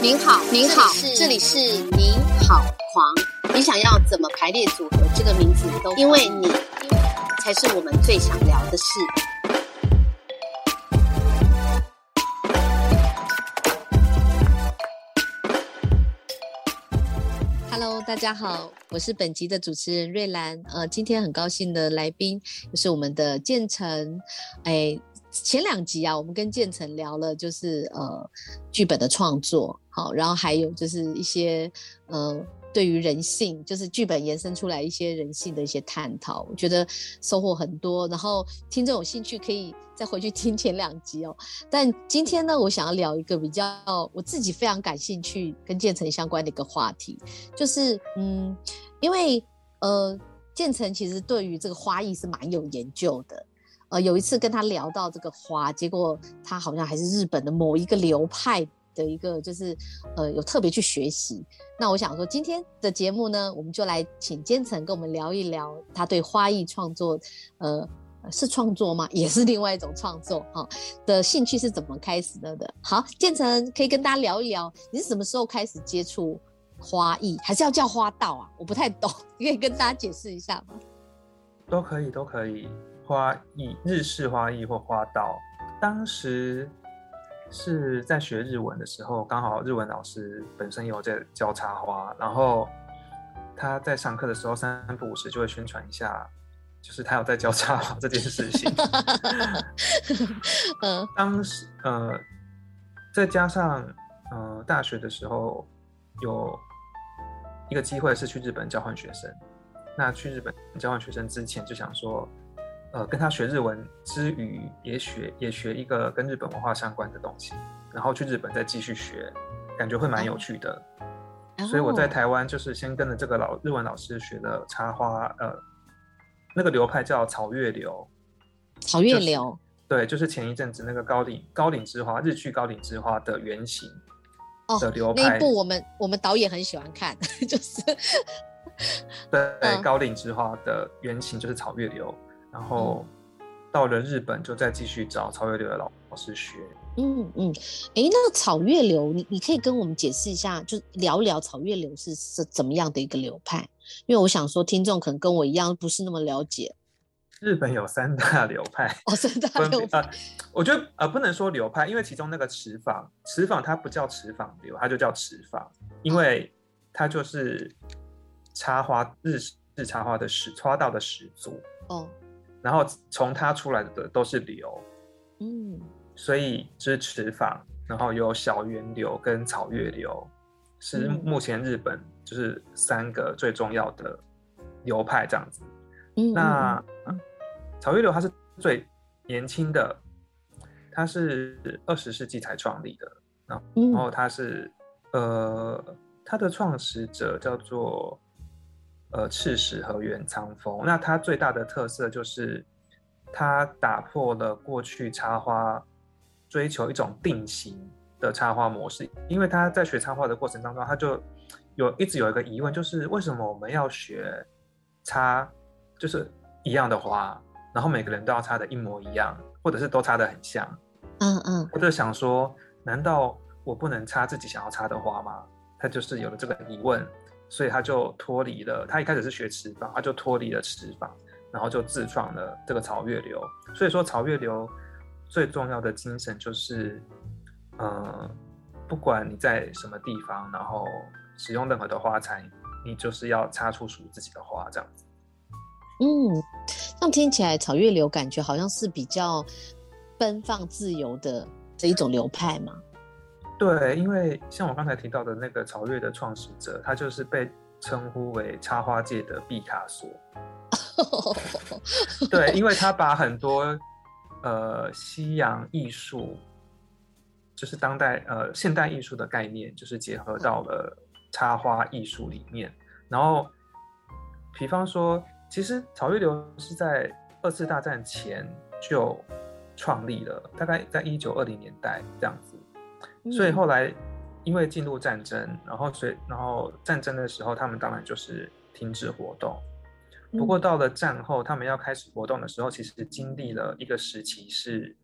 您好，您好，这里是您好狂。你想要怎么排列组合这个名字都，因为你才是我们最想聊的事。大家好，我是本集的主持人瑞兰。呃，今天很高兴的来宾就是我们的建成，哎。前两集啊，我们跟建成聊了，就是呃剧本的创作，好，然后还有就是一些呃对于人性，就是剧本延伸出来一些人性的一些探讨，我觉得收获很多。然后听众有兴趣可以再回去听前两集哦。但今天呢，我想要聊一个比较我自己非常感兴趣跟建成相关的一个话题，就是嗯，因为呃建成其实对于这个花艺是蛮有研究的。呃，有一次跟他聊到这个花，结果他好像还是日本的某一个流派的一个，就是呃有特别去学习。那我想说，今天的节目呢，我们就来请坚成跟我们聊一聊他对花艺创作，呃，是创作吗？也是另外一种创作哈的兴趣是怎么开始的的？好，建成可以跟大家聊一聊，你是什么时候开始接触花艺，还是要叫花道啊？我不太懂，你 可以跟大家解释一下吗？都可以，都可以。花艺、日式花艺或花道，当时是在学日文的时候，刚好日文老师本身有在教插花，然后他在上课的时候三不五时就会宣传一下，就是他有在教插花这件事情。嗯，当时呃，再加上呃大学的时候有一个机会是去日本交换学生，那去日本交换学生之前就想说。呃，跟他学日文之余，也学也学一个跟日本文化相关的东西，然后去日本再继续学，感觉会蛮有趣的。所以我在台湾就是先跟着这个老日文老师学的插花，呃，那个流派叫草月流。草月流。对，就是前一阵子那个高岭高岭之花日剧高岭之花的原型的流派。那一部我们我们导演很喜欢看，就是对高岭之花的原型就是草月流。然后到了日本，就再继续找草月流的老老师学。嗯嗯，哎，那个草月流，你你可以跟我们解释一下，就聊聊草月流是是怎么样的一个流派？因为我想说，听众可能跟我一样不是那么了解。日本有三大流派哦，三大流派。我觉得呃，不能说流派，因为其中那个池坊，池坊它不叫池坊流，它就叫池坊，因为它就是插花日式插花的始插道的始祖哦。然后从它出来的都是流，嗯，所以支持法，然后有小源流跟草月流，是目前日本就是三个最重要的流派这样子。那草月流它是最年轻的，它是二十世纪才创立的，然后它是呃它的创始者叫做。呃，赤石和原仓风，那它最大的特色就是，它打破了过去插花追求一种定型的插花模式。因为他在学插花的过程当中，他就有一直有一个疑问，就是为什么我们要学插就是一样的花，然后每个人都要插的一模一样，或者是都插的很像？嗯嗯，我就想说，难道我不能插自己想要插的花吗？他就是有了这个疑问。所以他就脱离了，他一开始是学池坊，他就脱离了池坊，然后就自创了这个草月流。所以说草月流最重要的精神就是，呃，不管你在什么地方，然后使用任何的花材，你就是要插出属于自己的花，这样子。嗯，那听起来草月流感觉好像是比较奔放自由的这一种流派嘛。对，因为像我刚才提到的那个草月的创始者，他就是被称呼为插花界的毕卡索。对，因为他把很多呃西洋艺术，就是当代呃现代艺术的概念，就是结合到了插花艺术里面。然后，比方说，其实草月流是在二次大战前就创立了，大概在一九二零年代这样子。所以后来，因为进入战争，然后所以然后战争的时候，他们当然就是停止活动。不过到了战后，他们要开始活动的时候，其实经历了一个时期是，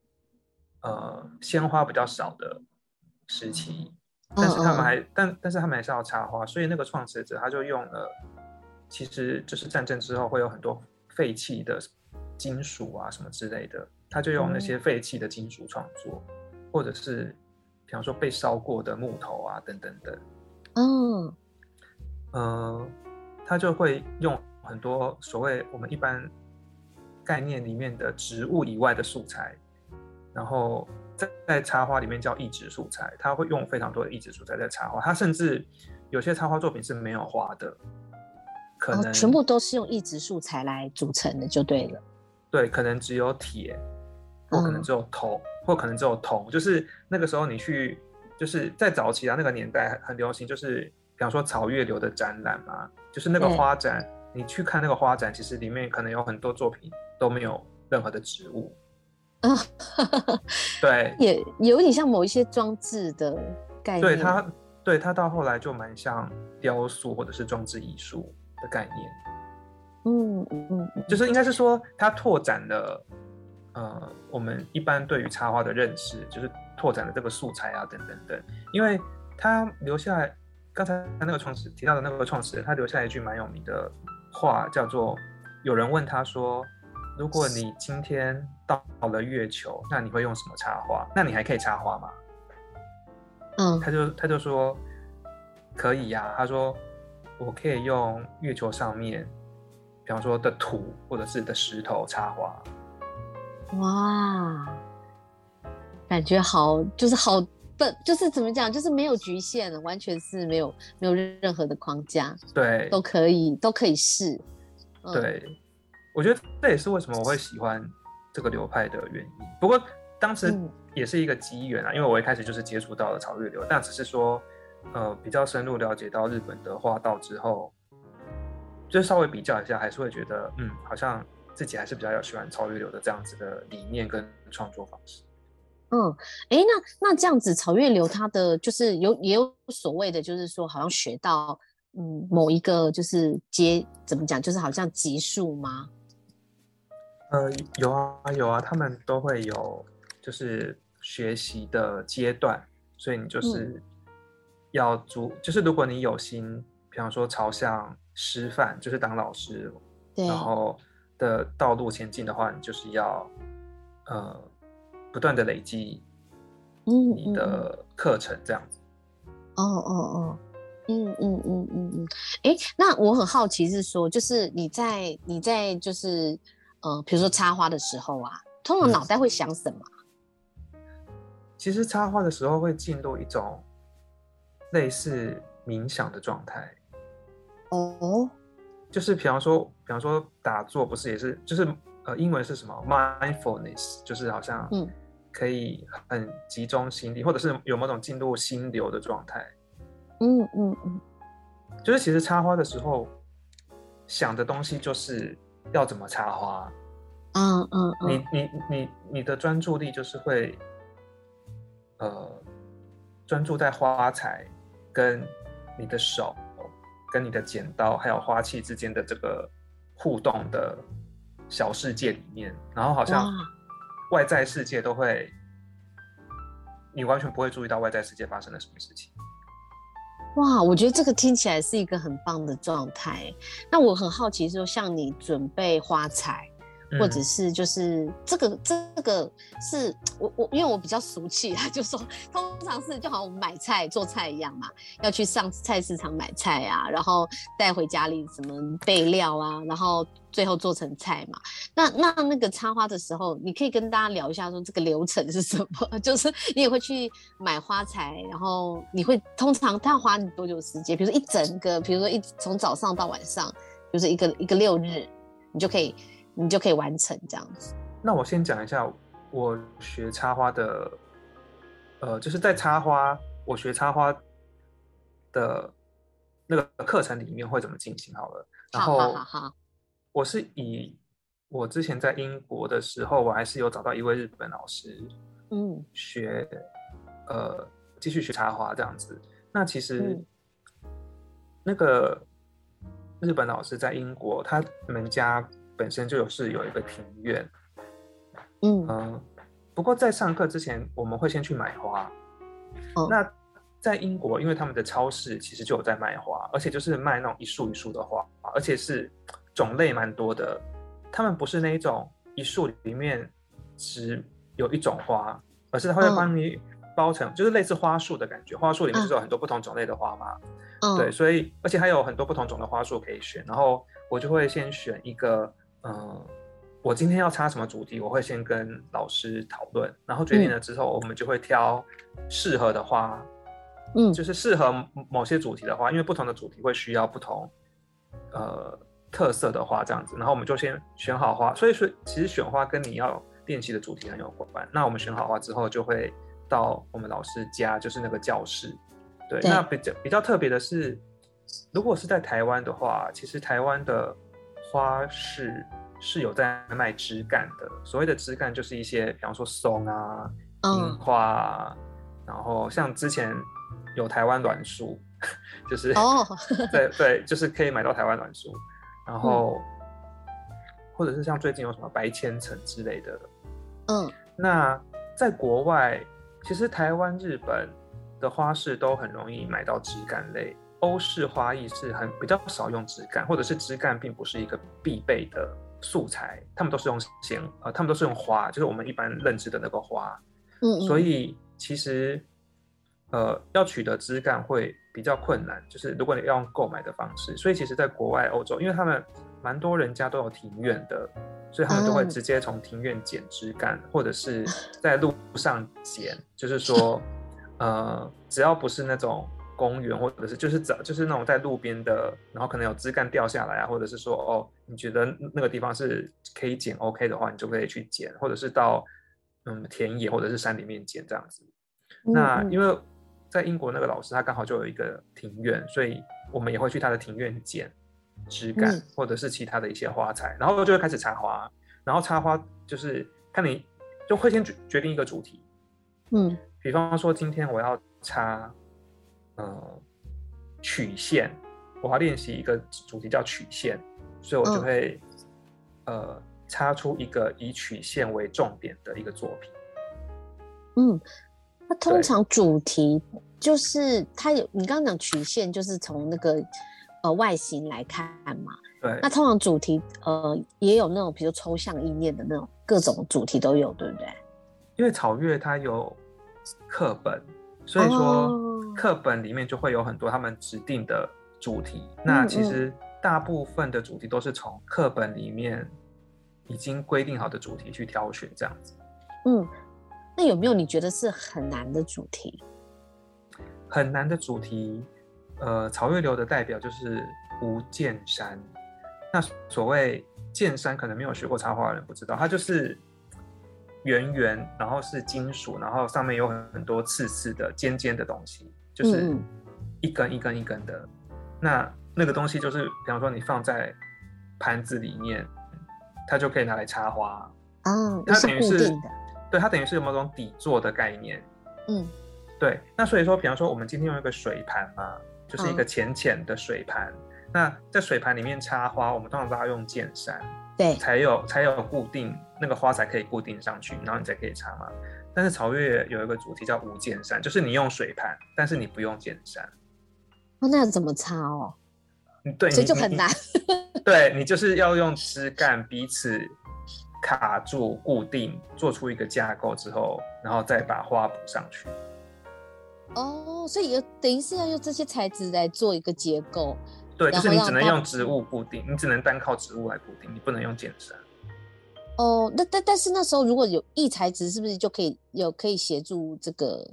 呃，鲜花比较少的时期，但是他们还但但是他们还是要插花，所以那个创始者他就用了，其实就是战争之后会有很多废弃的金属啊什么之类的，他就用那些废弃的金属创作，或者是比方说被烧过的木头啊等等等，嗯，呃，他就会用。很多所谓我们一般概念里面的植物以外的素材，然后在在插花里面叫异植素材，他会用非常多的异植素材在插花。他甚至有些插花作品是没有花的，可能全部都是用异植素材来组成的，就对了。对，可能只有铁，或可能只有铜，或可能只有铜。就是那个时候你去，就是在早期啊那个年代很流行，就是比方说草月流的展览嘛，就是那个花展。你去看那个花展，其实里面可能有很多作品都没有任何的植物啊，对，也有点像某一些装置的概念。对它，对它到后来就蛮像雕塑或者是装置艺术的概念。嗯嗯，就是应该是说它拓展了呃我们一般对于插花的认识，就是拓展了这个素材啊等等等，因为他留下来刚才那个创始提到的那个创始人，他留下一句蛮有名的。话叫做，有人问他说：“如果你今天到了月球，那你会用什么插花？那你还可以插花吗？”嗯，他就他就说：“可以呀。”他说：“我可以用月球上面，比方说的土或者是的石头插花。”哇，感觉好，就是好笨，就是怎么讲，就是没有局限，完全是没有没有任何的框架，对，都可以都可以试。对，我觉得这也是为什么我会喜欢这个流派的原因。不过当时也是一个机缘啊，因为我一开始就是接触到了草月流，但只是说，呃，比较深入了解到日本的花道之后，就稍微比较一下，还是会觉得，嗯，好像自己还是比较喜欢超越流的这样子的理念跟创作方式。嗯，哎，那那这样子，草月流它的就是有也有所谓的，就是说好像学到嗯某一个就是阶怎么讲，就是好像级数吗？呃，有啊有啊，他们都会有就是学习的阶段，所以你就是要逐，就是如果你有心，比方说朝向师范，就是当老师，然后的道路前进的话，你就是要呃。不断的累积，嗯，你的课程这样子。哦哦哦，嗯嗯嗯嗯嗯。哎，那我很好奇是说，就是你在你在就是呃，比如说插花的时候啊，通常脑袋会想什么？其实插花的时候会进入一种类似冥想的状态。哦，就是比方说，比方说打坐，不是也是就是。呃，英文是什么？mindfulness，就是好像嗯可以很集中心力，或者是有某种进入心流的状态。嗯嗯嗯，就是其实插花的时候想的东西就是要怎么插花。嗯嗯，你你你你的专注力就是会呃专注在花材跟你的手跟你的剪刀还有花器之间的这个互动的。小世界里面，然后好像外在世界都会，你完全不会注意到外在世界发生了什么事情。哇，我觉得这个听起来是一个很棒的状态。那我很好奇，说像你准备花材。或者是就是这个这个是我我因为我比较俗气啊，就说通常是就好像我们买菜做菜一样嘛，要去上菜市场买菜啊，然后带回家里什么备料啊，然后最后做成菜嘛。那那那个插花的时候，你可以跟大家聊一下说这个流程是什么？就是你也会去买花材，然后你会通常它要花你多久时间？比如说一整个，比如说一从早上到晚上，就是一个一个六日，你就可以。你就可以完成这样子。那我先讲一下我学插花的，呃，就是在插花，我学插花的那个课程里面会怎么进行好了。然后。我是以我之前在英国的时候，我还是有找到一位日本老师，嗯，学，呃，继续学插花这样子。那其实那个日本老师在英国，他们家本身就有是有一个庭院，嗯嗯，不过在上课之前，我们会先去买花。哦那在英国，因为他们的超市其实就有在卖花，而且就是卖那种一束一束的花，而且是种类蛮多的。他们不是那一种一束里面只有一种花，而是他会嗯帮你包成，就是类似花束的感觉。花束里面就是有很多不同种类的花嘛。嗯，对，所以而且还有很多不同种的花束可以选，然后我就会先选一个，嗯、我今天要插什么主题，我会先跟老师讨论，然后决定了之后，我们就会挑适合的花，嗯就是适合某某些主题的花，因为不同的主题会需要不同，呃，特色的花这样子，然后我们就先选好花，所以说其实选花跟你要练习的主题很有关。那我们选好花之后，就会到我们老师家，就是那个教室。对，对那比较比较特别的是，如果是在台湾的话，其实台湾的花市是有在卖枝干的。所谓的枝干，就是一些比方说松啊、樱嗯花啊，然后像之前有台湾栾树，就是哦，对对，就是可以买到台湾栾树，然后、或者是像最近有什么白千层之类的。嗯那在国外，其实台湾、日本的花市都很容易买到枝干类。欧式花艺是很比较少用枝干，或者是枝干并不是一个必备的素材，他们都是用鲜呃，他们都是用花，就是我们一般认知的那个花。嗯，所以其实呃要取得枝干会比较困难，就是如果你要用购买的方式，所以其实在国外欧洲，因为他们蛮多人家都有庭院的，所以他们都会嗯直接从庭院剪枝干，或者是在路上剪，就是说呃只要不是那种。公园或者是就是找就是那种在路边的，然后可能有枝干掉下来啊，或者是说哦，你觉得那个地方是可以捡 OK 的话，你就可以去捡，或者是到嗯田野或者是山里面捡这样子。那因为为在英国那个老师他刚好就有一个庭院，所以我们也会去他的庭院捡枝干、嗯。或者是其他的一些花材，然后就会开始插花，然后插花就是看你就会先决决定一个主题，嗯。比方说今天我要插呃曲线，我要练习一个主题叫曲线，所以我就嗯会、呃插出一个以曲线为重点的一个作品。嗯，那通常主题就是它有你刚刚讲曲线，就是从那个呃外形来看嘛。对那，通常主题呃也有那种比如抽象意念的那种各种主题都有，对不对？因为草月它有课本，所以说哦课本里面就会有很多他们指定的主题。那嗯其实大部分的主题都是从课本里面已经规定好的主题去挑选，这样子。嗯，那有没有你觉得是很难的主题？很难的主题，呃，草月流的代表就是无剑山。那所谓剑山，可能没有学过插画的人不知道，它就是圆圆，然后是金属，然后上面有很多刺刺的、尖尖的东西，就是一根一根一根的。那那个东西就是，比方说你放在盘子里面，它就可以拿来插花。啊，它等于是。对，它等于是有某种底座的概念。嗯对，那所以说，比方说我们今天用一个水盘嘛，就是一个嗯浅浅的水盘。那在水盘里面插花，我们通常都要用剑山，对，才有才有固定那个花才可以固定上去，然后你才可以插嘛。但是曹越有一个主题叫无剑山，就是你用水盘，但是你不用剑山。哦，那怎么插哦？嗯对，所以就很难。对你就是要用枝干彼此卡住固定，做出一个架构之后，然后再把花补上去。哦，所以有等于是要用这些材质来做一个结构。对，就是你只能用植物固定，你只能单靠植物来固定，你不能用剑山。哦，那但但是那时候如果有异材质，是不是就可以有可以协助这个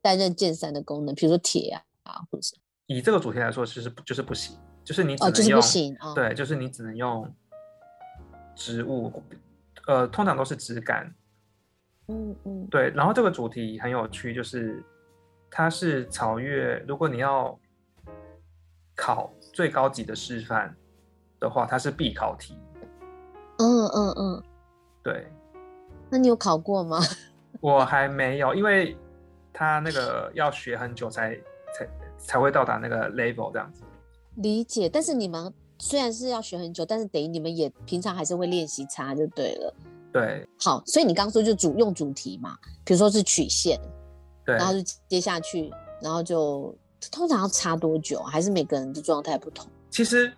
担任剑三的功能？比如说铁啊，啊或者是以这个主题来说，其实不就是不行，就是你只哦，就是能用，不行哦。，对，就是你只能用植物，呃，通常都是枝干，嗯嗯对。然后这个主题很有趣，就是它是草月，如果你要考最高级的师范的话，它是必考题，嗯嗯嗯，对那你有考过吗？我还没有，因为他那个要学很久才才才会到达那个 level 这样子。理解，但是你们虽然是要学很久，但是等于你们也平常还是会练习插就对了。对好，所以你刚说就主用主题嘛，比如说是曲线，对，然后就接下去，然后就通常要插多久？还是每个人的状态不同？其实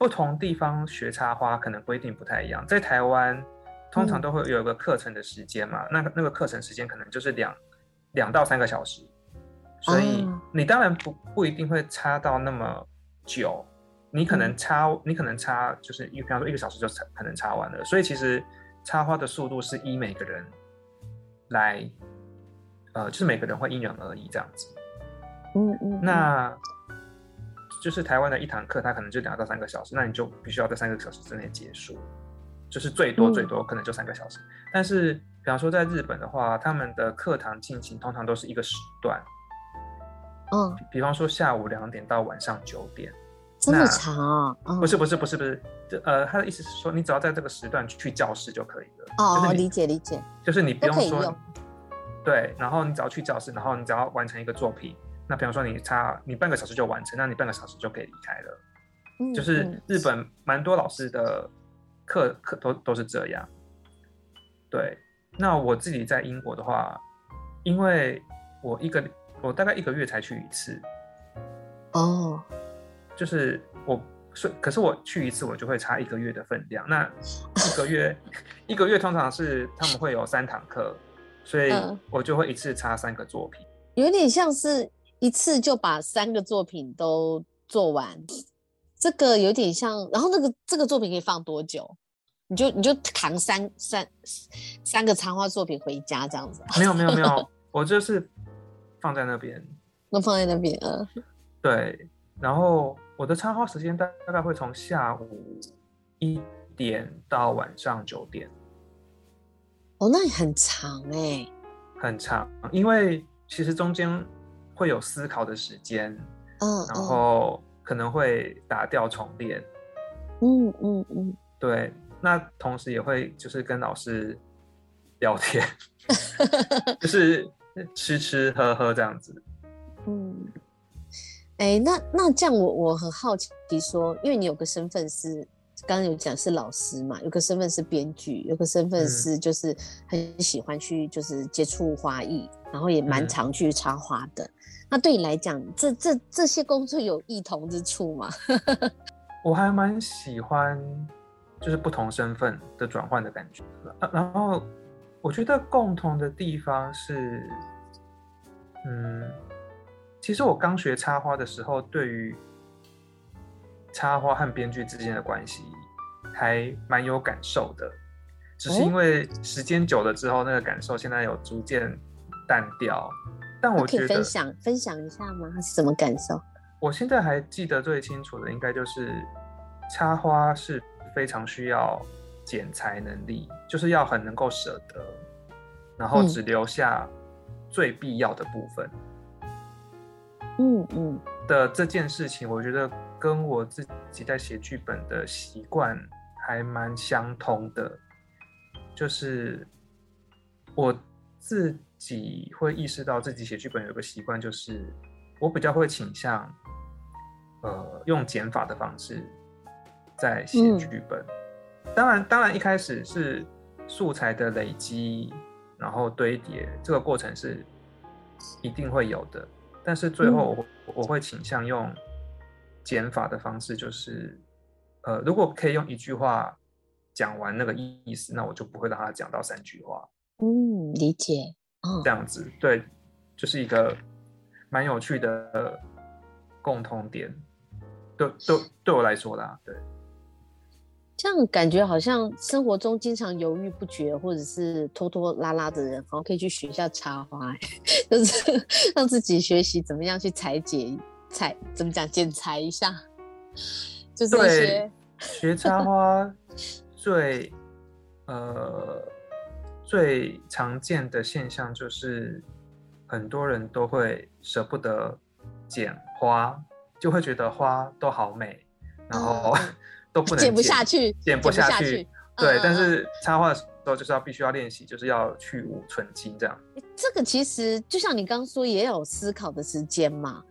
不同地方学插花可能规定不太一样。在台湾，通常嗯都会有一个课程的时间嘛，那个那个课程时间可能就是两两到三个小时，所以哦你当然不不一定会插到那么久，你可能嗯插、你可能插就是一比方说一个小时就插可能插完了，所以其实插花的速度是依每个人来，呃，就是每个人会因人而异这样子。嗯嗯，那就是台湾的一堂课，它可能就两到三个小时，那你就必须要在三个小时之内结束，就是最多嗯最多可能就三个小时。但是，比方说在日本的话，他们的课堂进行通常都是一个时段，嗯，比方说下午两点到晚上九点。这么长啊？嗯不是不是不是不是，这呃，他的意思是说，你只要在这个时段去教室就可以了。哦哦，就是理解理解，就是你不用说对，然后你只要去教室，然后你只要完成一个作品，那比方说你差你半个小时就完成，那你半个小时就可以离开了。嗯就是嗯日本蛮多老师的课课都都是这样。对，那我自己在英国的话，因为我一个我大概一个月才去一次，哦，就是我是可是我去一次我就会差一个月的分量。那一个月 一个月通常是他们会有三堂课，所以嗯我就会一次差三个作品。有点像是一次就把三个作品都做完，这个有点像。然后那个这个作品可以放多久？你就你就扛三三三个插画作品回家这样子，没有没有没有，我就是放在那边。那放在那边，啊，对，然后我的插花时间大大概会从下午一点到晚上九点，哦，那也很长哎、很长，因为其实中间会有思考的时间，嗯，然后可能会打掉重练，嗯嗯嗯对，那同时也会就是跟老师聊天，就是吃吃喝喝这样子。嗯，哎、那那这样我我很好奇说，因为你有个身份是刚刚有讲是老师嘛，有个身份是编剧，有个身份嗯是就是很喜欢去就是接触花艺，然后也蛮嗯常去插花的。那对你来讲，这这这些工作有异同之处吗？我还蛮喜欢，就是不同身份的转换的感觉。啊然后我觉得共同的地方是，嗯，其实我刚学插花的时候，对于插花和编剧之间的关系还蛮有感受的。只是因哦为时间久了之后，那个感受现在有逐渐淡掉。但我可以分享分享一下吗？是什么感受？我现在还记得最清楚的，应该就是插花是非常需要剪裁能力，就是要很能够舍得，然后嗯只留下最必要的部分嗯嗯的这件事情，我觉得跟我自己在写剧本的习惯还蛮相通的，就是我自己会意识到自己写剧本有个习惯，就是我比较会倾向，呃，用减法的方式在写嗯剧本。当然，当然一开始是素材的累积，然后堆叠，这个过程是一定会有的。但是最后我会、我会倾向用减法的方式，就是呃，如果可以用一句话讲完那个意思，那我就不会让他讲到三句话。嗯，理解。哦这，样子，对，就是一个蛮有趣的共同点，对对对我来说啦，对，这样感觉好像生活中经常犹豫不决或者是拖拖拉拉的人，好像可以去学一下插花、欸，就是让自己学习怎么样去裁剪、裁怎么讲剪裁一下，就是一些，学插花最呃最常见的现象就是很多人都会舍不得剪花，就会觉得花都好美，然后嗯 都不能剪不下去，剪不下去。对，但是插花的时候就是要必须要练习，就是要去污纯金这样。这个其实就像你刚刚说，也有思考的时间嘛。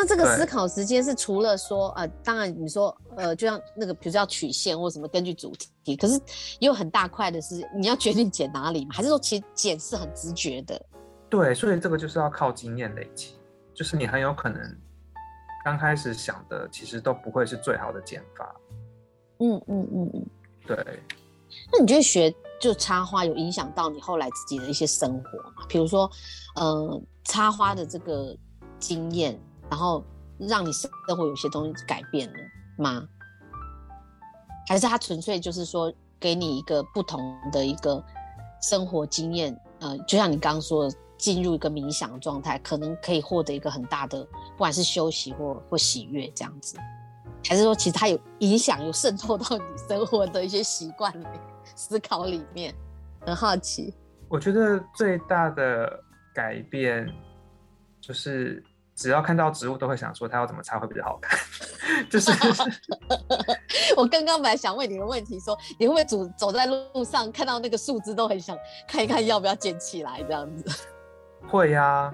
那这个思考时间是除了说呃，当然你说呃，就像那个比如说要曲线或什么，根据主题，可是也有很大块的是你要决定剪哪里嘛，还是说其实剪是很直觉的？对，所以这个就是要靠经验累积，就是你很有可能刚开始想的其实都不会是最好的剪法。嗯嗯嗯嗯。对，那你觉得学就插花有影响到你后来自己的一些生活吗？比如说，呃，插花的这个经验，然后让你生活有些东西改变了吗？还是它纯粹就是说给你一个不同的一个生活经验？呃，就像你刚刚说，进入一个冥想状态，可能可以获得一个很大的，不管是休息或或喜悦这样子。还是说，其实它有影响，有渗透到你生活的一些习惯里、思考里面？很好奇。我觉得最大的改变就是，只要看到植物都会想说它要怎么插会比较好看，就是 我刚刚本来想问你个问题说你会不会走走在路上看到那个树枝都很想看一看要不要捡起来这样子？会呀、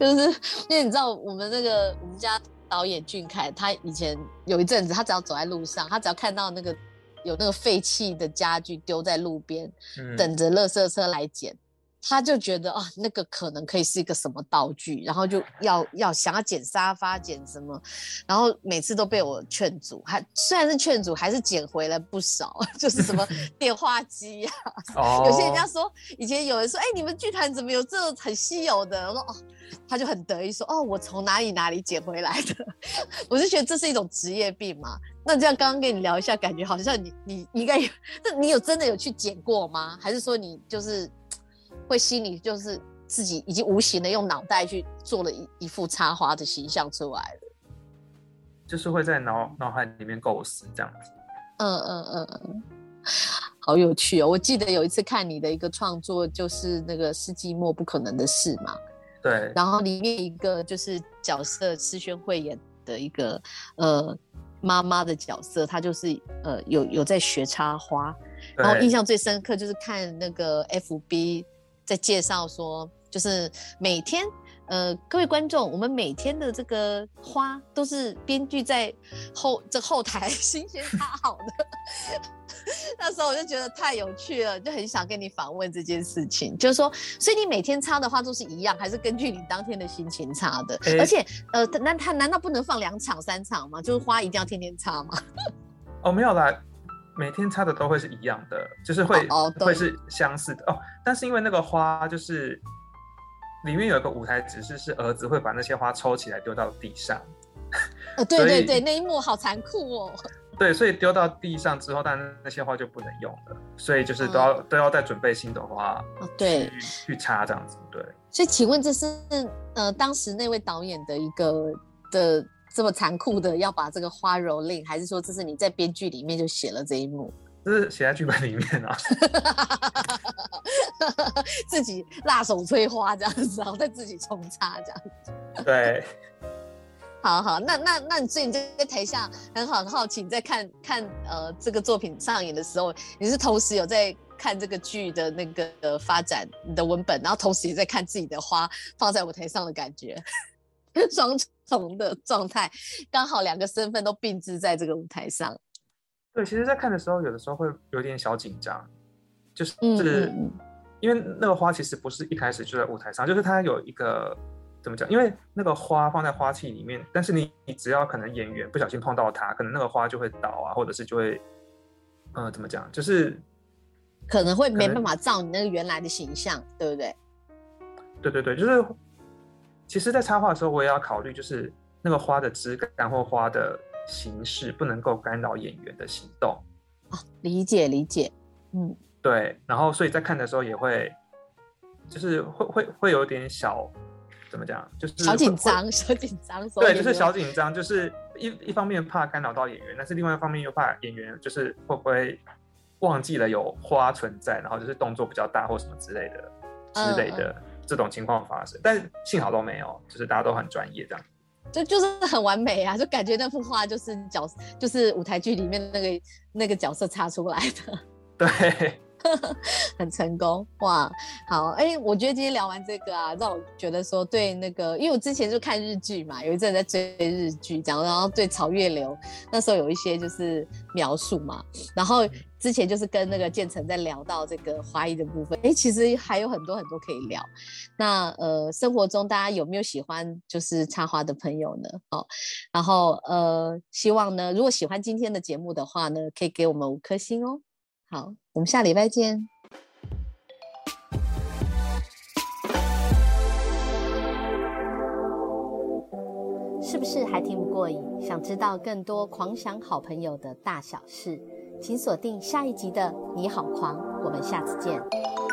就是因为你知道我们那个我们家导演俊凯，他以前有一阵子，他只要走在路上，他只要看到那个有那个废弃的家具丢在路边，嗯，等着垃圾车来捡，他就觉得啊，那个可能可以是一个什么道具，然后就要要想要捡沙发，捡什么，然后每次都被我劝阻，还虽然是劝阻，还是捡回来不少，就是什么 电话机呀、哦，有些人家说，以前有人说，哎、你们剧团怎么有这种很稀有的？我说哦，他就很得意说，哦，我从哪里哪里捡回来的。我就觉得这是一种职业病嘛。那这样刚刚跟你聊一下，感觉好像你你应该有，那你有真的有去捡过吗？还是说你就是会心里就是自己已经无形的用脑袋去做了一一幅插花的形象出来了？就是会在脑脑海里面构思这样子。嗯嗯嗯嗯，好有趣哦！我记得有一次看你的一个创作，就是那个世纪末不可能的事嘛。对，然后里面一个就是角色施宣慧演的一个呃妈妈的角色，她就是呃有有在学插花，然后印象最深刻就是看那个 FB 在介绍说，就是每天呃各位观众，我们每天的这个花都是编剧在后这后台 新鲜插好的。那时候我就觉得太有趣了，就很想跟你访问这件事情，就是说，所以你每天插的花都是一样，还是根据你当天的心情插的？诶而且，呃，那他难道不能放两场、三场吗？就是花一定要天天插吗？哦，没有啦，每天插的都会是一样的，就是会、会是相似的哦。但是因为那个花就是里面有一个舞台指示，是儿子会把那些花抽起来丢到地上，呃，对对对，那一幕好残酷哦。对，所以丢到地上之后，但那些花就不能用了，所以就是都要、都要再准备新的花哦，对，去去插这样子，对。所以请问这是呃当时那位导演的一个的这么残酷的要把这个花蹂躏，还是说这是你在编剧里面就写了这一幕？这是写在剧本里面啊，自己辣手摧花这样子，然后再自己重插这样子。对，好好，那那那你所以你在台下很好很好奇，你在看看呃这个作品上演的时候，你是同时有在看这个剧的那个、呃发展你的文本，然后同时也在看自己的花放在舞台上的感觉，双重的状态，刚好两个身份都并置在这个舞台上。对，其实，在看的时候，有的时候会有点小紧张，就是、嗯因为那个花其实不是一开始就在舞台上，就是它有一个怎么讲？因为那个花放在花器里面，但是你你只要可能演员不小心碰到它，可能那个花就会倒啊，或者是就会，呃，怎么讲？就是可能会没办法照你那个原来的形象，对不对？对对对，就是其实，在插画的时候，我也要考虑，就是那个花的质感或花的形式不能够干扰演员的行动。啊，理解理解，嗯，对，然后所以在看的时候也会，就是会会会有点小，怎么讲，就是小紧张，小紧张，所对，就是小紧张，就是一一方面怕干扰到演员，但是另外一方面又怕演员就是会不会忘记了有花存在，然后就是动作比较大或什么之类的之类嗯的、这种情况发生，但是幸好都没有，就是大家都很专业这样。就就是很完美啊，就感觉那幅画就是角，就是舞台剧里面那个那个角色插出来的。对，很成功哇！好，哎，我觉得今天聊完这个啊，让我觉得说对那个，因为我之前就看日剧嘛，有一阵在追日剧，讲然后对草月流那时候有一些就是描述嘛，然后之前就是跟那个建成在聊到这个花艺的部分，哎，其实还有很多很多可以聊。那呃，生活中大家有没有喜欢就是插花的朋友呢？哦，然后呃，希望呢，如果喜欢今天的节目的话呢，可以给我们五颗星哦。好，我们下礼拜见。是不是还听不过瘾？想知道更多狂想好朋友的大小事，请锁定下一集的《你好狂》，我们下次见。